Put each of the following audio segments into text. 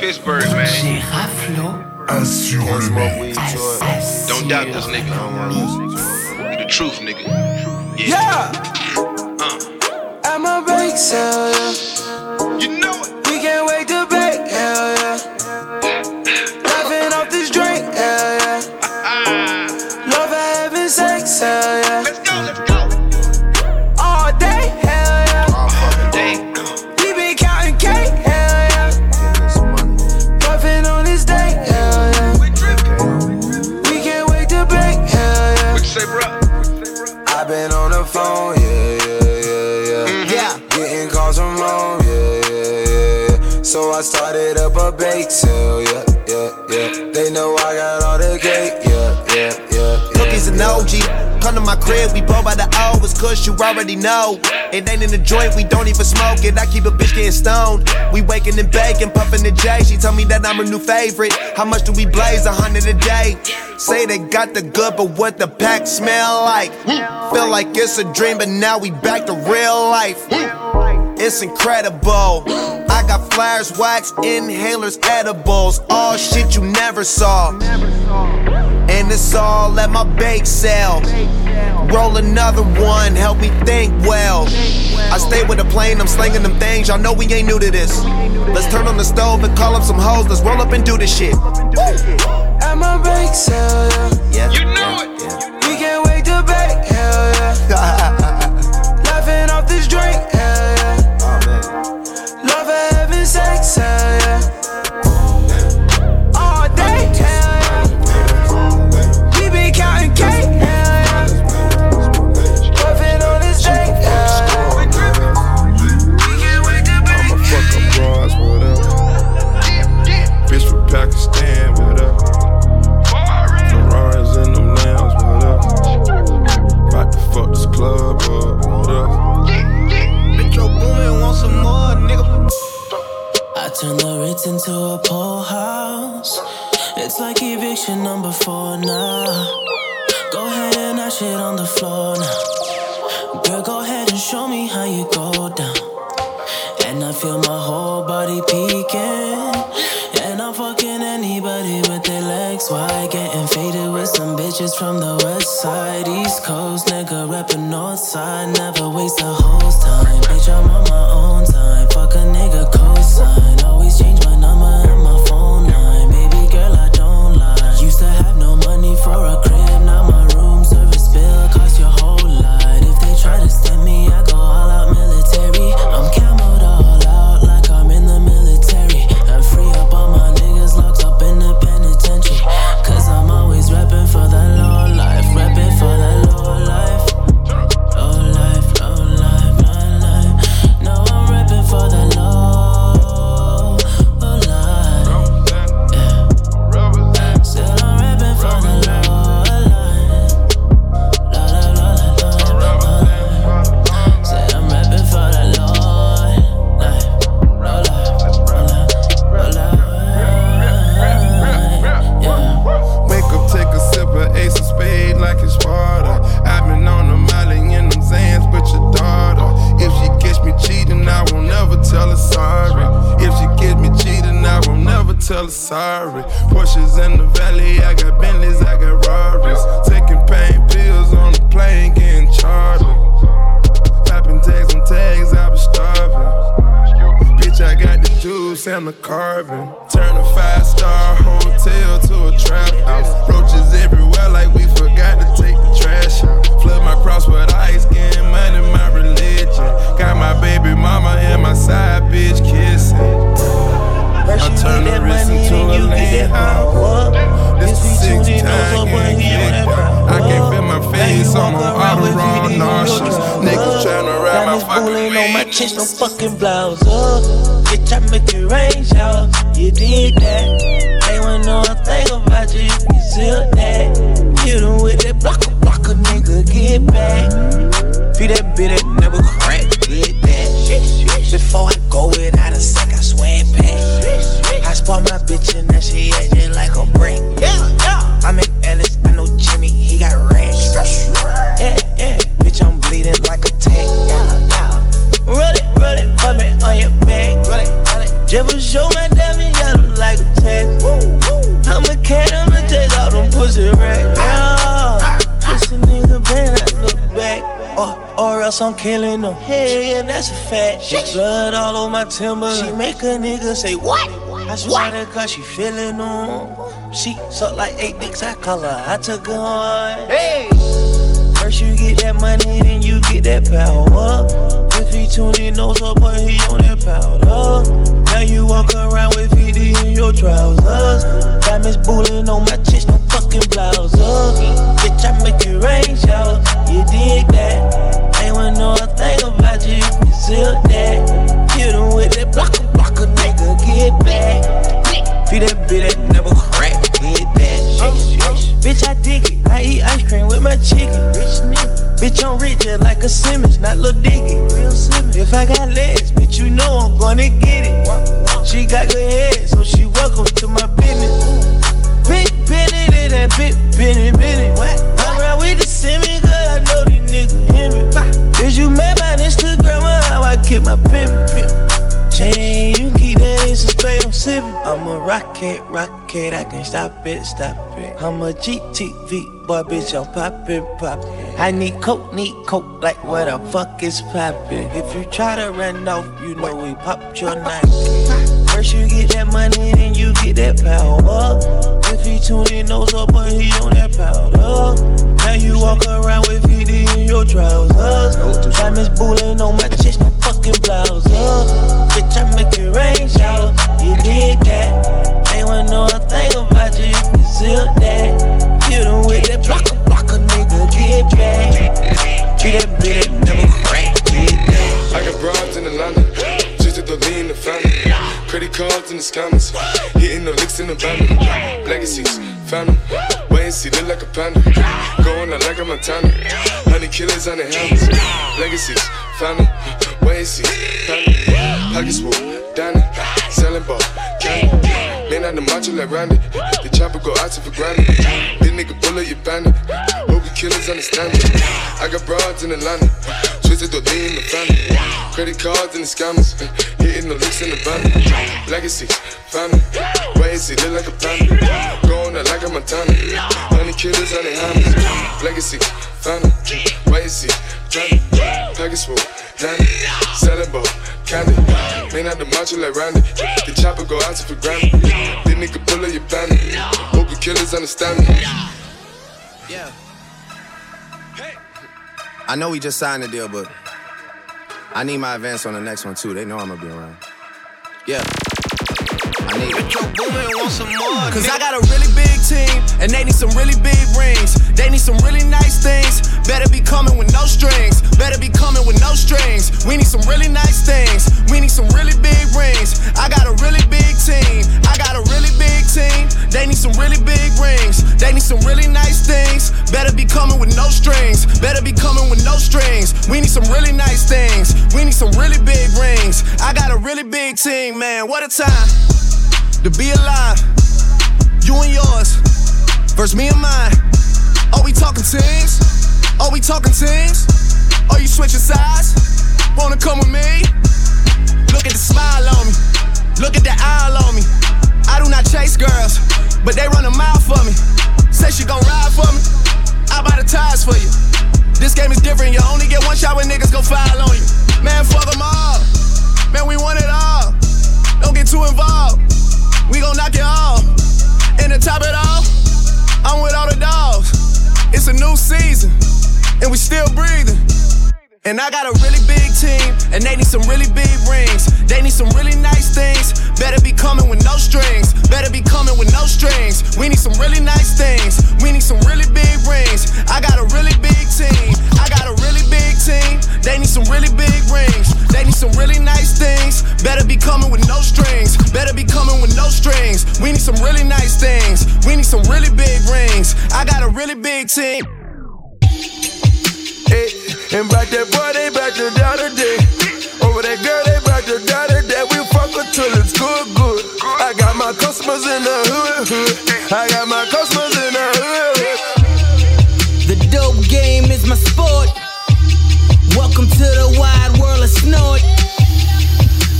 Pittsburgh, man. Assure me. Don't doubt this nigga. The truth, nigga. Yeah. Uh, I'm a bake sale, yeah. you know it. We can't wait to Started up a bake sale, yeah, yeah, yeah. They know I got all the cake, yeah, yeah, yeah. Cookies and OG. Come to my crib, we blow by the. It's kush, you already know. It ain't in the joint, we don't even smoke it. I keep a bitch getting stoned. We waking and baking, puffing the J. She tell me that I'm her new favorite. How much do we blaze? A hundred a day. Say they got the good, but what the pack smell like? Hmm. Feel like it's a dream, but now we back to real life. Hmm. It's incredible. I got flares, wax, inhalers, edibles. All shit you never saw. And it's all at my bake sale. Roll another one, help me think well. I stay with a plane, I'm slinging them things. Y'all know we ain't new to this. Let's turn on the stove and call up some hoes. Let's roll up and do this shit. I'm a bake sale, yeah. Yeah. You know it. We the into a pool house. It's like eviction number four now. Go ahead and that shit on the floor now. Girl, go ahead and show me how you go down. And I feel my whole body peeking. And I'm fucking anybody with their legs wide. Getting faded with some bitches from the west side, east coast. Nigga reppin' north side. Never waste a hoe's time. Bitch, I'm on my own time. Fuck a nigga the carbon. Turn a five star hotel to a trap house. Roaches everywhere, like we forgot to take the trash out. Flood my cross with ice, getting money, my religion. Got my baby mama and my side bitch kissing. I turn the wrist into a land house. This the sixth time getting kicked out. I can't feel my face, I'm on auto raw nauseous. Niggas tryna ride my Diamonds fucking pulling on my face. chest, no fucking blouse. I'm killing them. Hell yeah, that's a fact. She blood all over my timber. She make a nigga say, What? I swear to God, she feeling them. She suck like eight dicks, I call her, I took her on. Hey! First you get that money, then you get that power. If he tuned in, knows up, but he on that powder. Now you walk around with VD in your trousers. Diamonds bullying on my chest, no fucking blouse. Bitch, I make it rain showers. You dig that? Ain't want know a thing about you, you still that. Hit him with that blocker, blocker, nigga, get back. Feed that bitch that never crack, get that. Bitch, I dig it. I eat ice cream with my chicken. Rich nigga. Bitch, I'm rich just like a Simmons, not Lil Dicky. Real Simmons. If I got legs, bitch, you know I'm gonna get it. She got good head, so she welcome to my business. Big Benny, that big Benny, Benny. I'm around with the Simmons, I'm a rocket, rocket, I can stop it, stop it. I'm a GTV boy, bitch, I'm poppin', poppin'. I need coke, need coke, like what the fuck is poppin'? If you try to run off, you know we popped your knife. First you get that money, then you get that power. If he tuned in, knows up, but he on that powder. Now you walk around with VD in your trousers. Diamonds bullying on my chest, my fucking blouse. up. Bitch, I make it rain showers. You dig that? Ain't wanna know a thing about you, you can that. Him with that blocker, blocker, nigga, get back. Treat that bitch never the scammers, hitting the licks in the van. Legacies, family, wait and see, look like a panda. Going out like a Montana, honey killers on the helmets. Legacies, family, wait and see, family. Pockets full, dining, selling ball, candy. Man on the macho like Randy, the chopper go out to for granted. This nigga bullet, you bandit. Hope you killers understand it. I got broads in Atlanta, twisted the lean in the family. Credit cards and the scammers, hitting the licks in the van. Legacy, family, wait and see, look like a panda. Going out like a Montana, honey killers on the hammers. Legacy, family, wait and see, family. Package full, Danny, selling ball, candy. Out the macho like Randy, the chopper go out for nigga bullet, you bandit. Hope killers understand me. Yeah. I know we just signed the deal, but I need my advance on the next one too. They know I'm gonna be around. Yeah. Cause I got a really big team, and they need some really big rings. They need some really nice things. Better be coming with no strings. Better be coming with no strings. We need some really nice things. We need some really big rings. I got a really big team. I got a really big team. They need some really big rings. They need some really nice things. Better be coming with no strings. Better be coming with no strings. We need some really nice things. We need some really big rings. I got a really big team, man. What a time to be alive. You and yours versus me and mine. Are we talking teams? Are we talking teams? Are you switching sides? Wanna come with me? Look at the smile on me. Look at the eye on me. I do not chase girls, but they run a mile for me. Say she gon' ride for me. I buy the tires for you. This game is different. You only get one shot when niggas gon' file on you. Man, fuck them all. Man, we want it all. Don't get too involved. We gon' knock it off. And to top it off, I'm with all the dogs. It's a new season, and we still breathing. And I got a really big team, and they need some really big rings. They need some really nice things. Better be coming some really nice things. We need some really big rings. I got a really big team. Hey, and back that boy, they back to the other day. Over that girl, they back to the other day. We fuck her till it's good, good. I got my customers in the hood, hood. I got my customers in the hood. hood. The dope game is my sport. Welcome to the wide world of snort.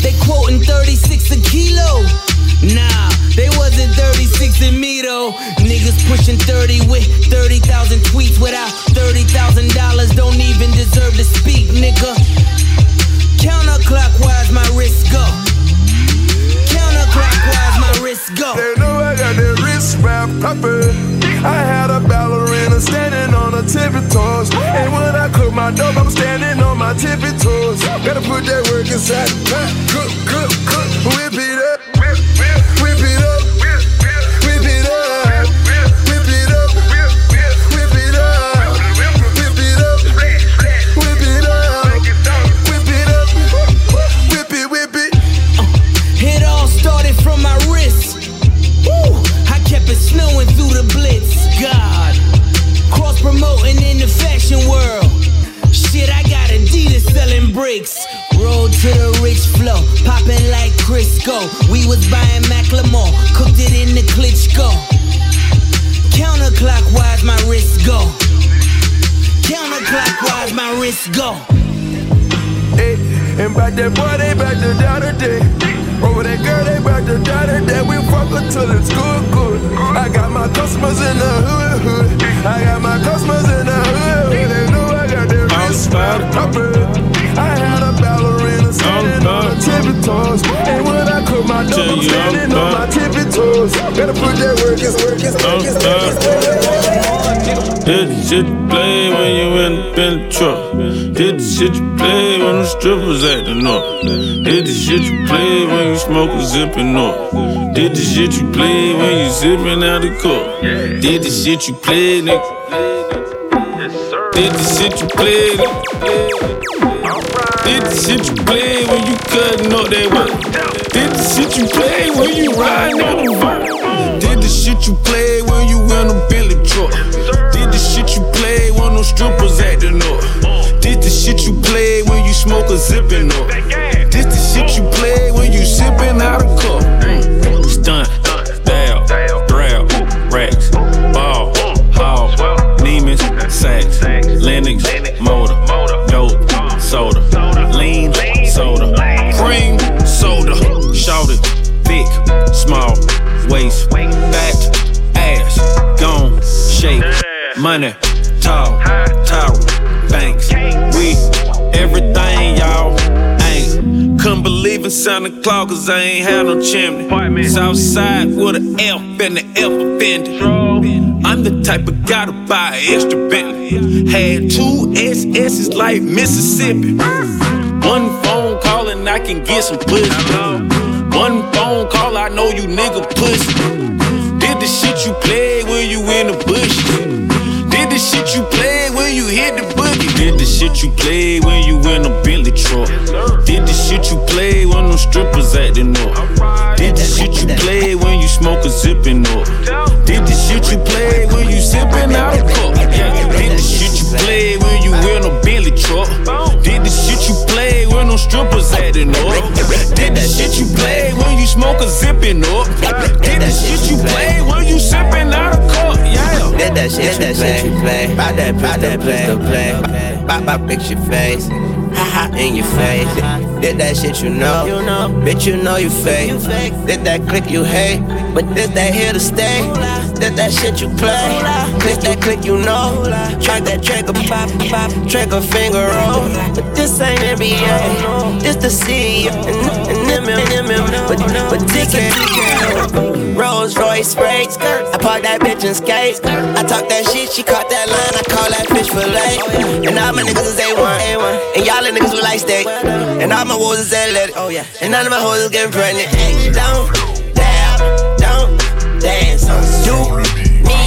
They quoting 36 a kilo. Nah, they wasn't 36 in me though. Niggas Pushing 30 with 30,000 tweets without $30,000. Don't even deserve to speak, nigga. Counterclockwise, my wrist go. Counterclockwise, my wrist go. They know I got that wrist wrap poppin'. I had a ballerina standing on her tippy toes. And when I cook my dope, I'm standing on my tippy toes. Gotta put that work inside. Cook, cook, cook, whip it up. Crisco. We was buying Macklemore, cooked it in the Klitschko. Counterclockwise, my wrist go. Counterclockwise, my wrist go. Hey, and back that boy, they back to down today. Over that girl, they back to down today. We fuck her till it's good, good. I got my customers in the hood, hood. I got my customers in the hood, hood. They know I got that wrist strap poppin'. Standing on her tippy toes. And when I cook my dough, I'm standing on my tippy toes. Gotta put that work, it's work, it's work, it's work, it's. Did the shit you play when you in the truck. Did the shit you play when the strippers acting up. Did the shit you play when you smoking zipping up. Did the shit you play when you zipping out the cup. Did the shit you play, nigga. Did the shit you play, nigga. Did the shit you play when you cutting up that work. Did the shit you play when you riding on the vine. Did the shit you play when you in a Bentley truck. Did the shit you play when them strippers acting up. Did the shit you play when you smoke a zipping up. Santa cause I ain't had no chimney. Southside with an F and the F offended. I'm the type of guy to buy an extra Bentley. Had two SS's like Mississippi. One phone call and I can get some pussy. One phone call, I know you nigga pussy. Shit you play when you in a Bentley truck? Did the shit you play when them strippers acting up? Did the shit you play when you smoke a zipping up? Did the shit you play when you sipping out a cup? Did the shit you play when you in a Bentley truck? Did the shit you play when them strippers acting up? Did the shit you play when you smoke a zipping up? Did the shit you play when you sipping out a. Did that shit, that shit you play. Bout that, bout that play. Bop, bop, fix your face. Ha ha in your face. Did that shit you know? You know. Bitch, you know you fake. Did that click you hate? But did that here to stay? Did that shit you play? Click that click you know? Track that trigger pop, pop, trigger finger roll. But this ain't NBA. This the C and, and them, them, them, but, but DK. Rolls Royce spray. Park that bitch and skate. I talk that shit, she caught that line. I call that fish fillet. And all my niggas is A1. And y'all the niggas look like steak. And all my wolves is athletic. Oh, and none of my hoes is getting pregnant. Hey, don't dab, don't dance. Do me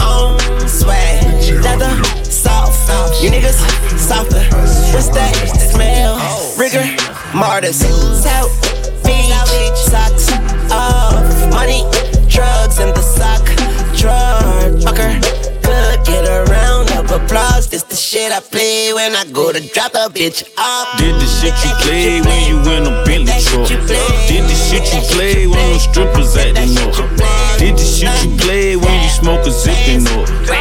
on swag. Leather, soft. You niggas softer. What's that smell? Rigor, martyrs. South Beach, socks off. Money, drawer. Fucker, could get a round of applause. This the shit I play when I go to drop a bitch off. Did the shit you play when you in a Bentley truck? Did the shit you play when them strippers acting up? Did the shit you play when you smoke a zipping up?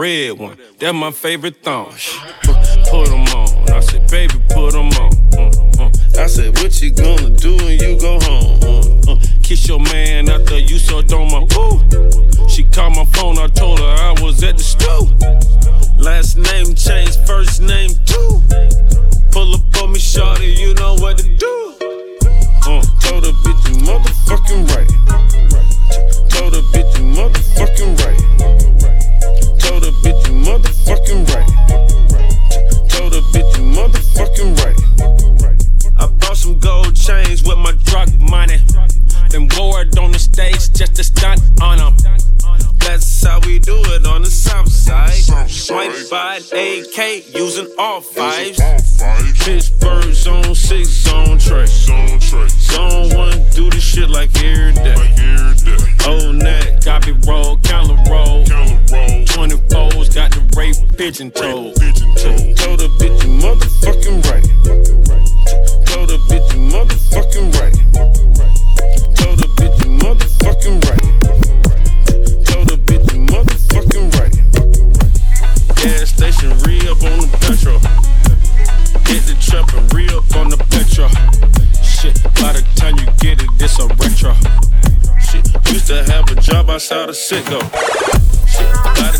red one. That my favorite thong. Put them on. I said, baby, put them on. Mm, mm. I said, what you gonna do when you go home? Mm, Kiss your man after you sucked on my woo. She called my phone, I told her I was at the stoop. Last name changed, first name too. Pull up on me, shorty, you know what to do. Uh, told her bitch you motherfucking right. Told her bitch you motherfucking right. in all fives. Pittsburgh zone six zone track. Zone track. Zone one do this shit like every day. Like every day. Old neck, copy roll, counter roll. Roll. Twenty fours got the rape pigeon toe. I saw the shit go.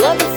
love it.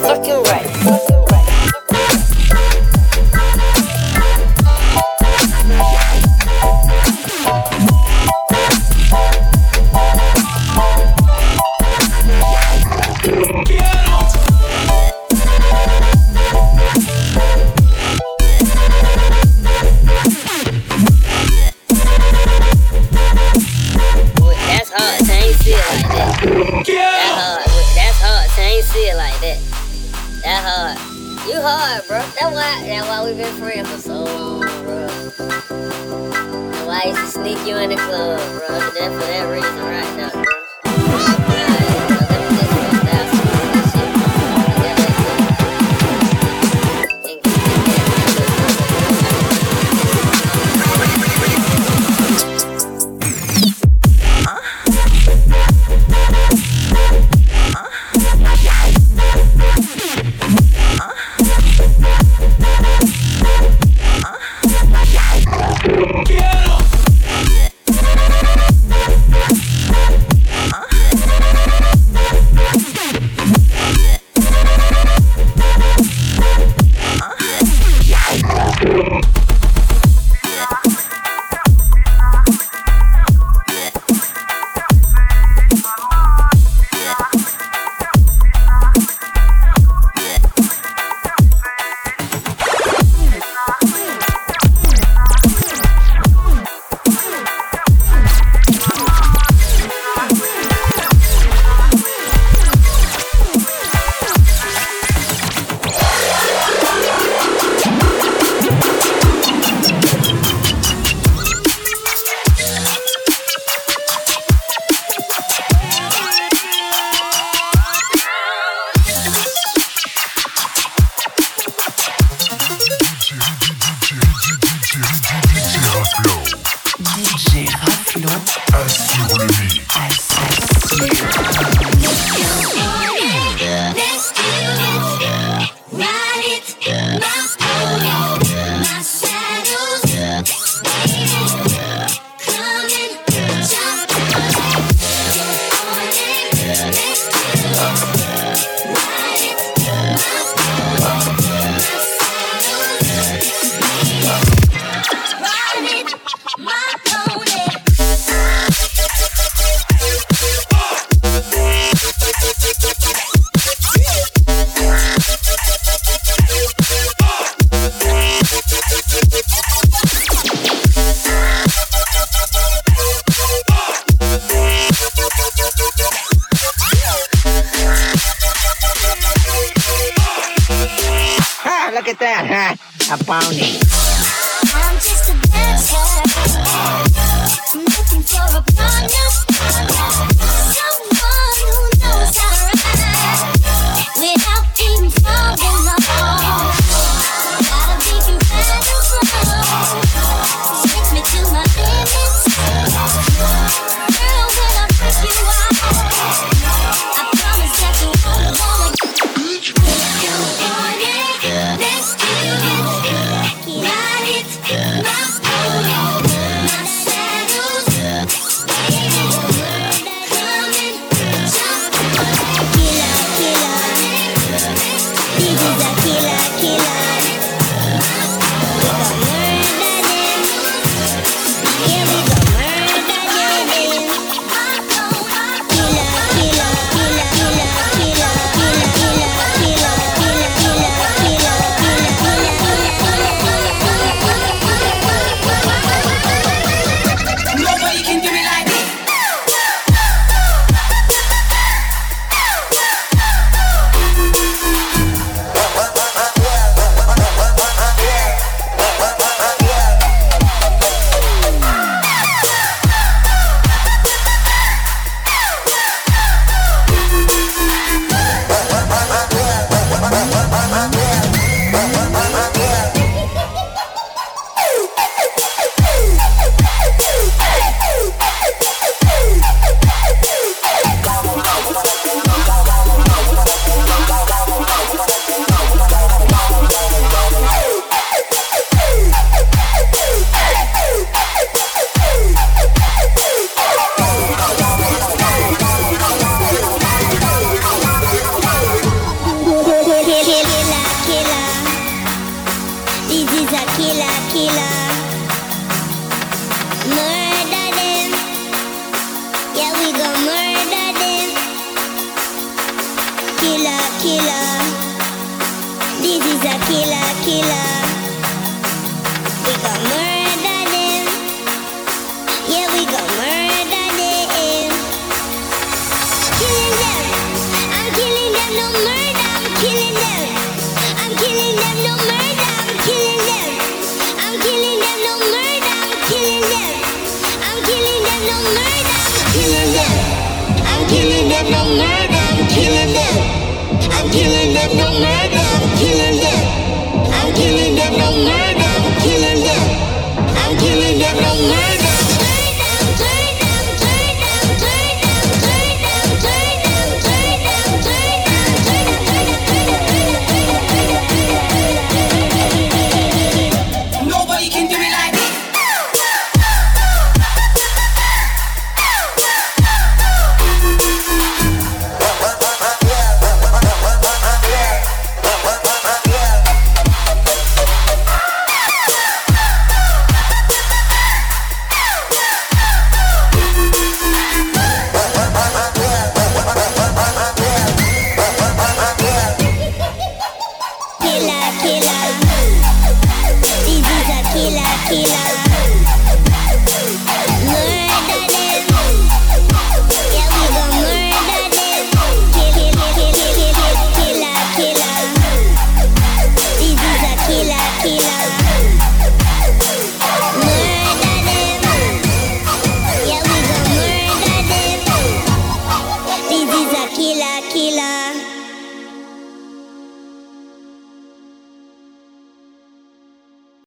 Them, no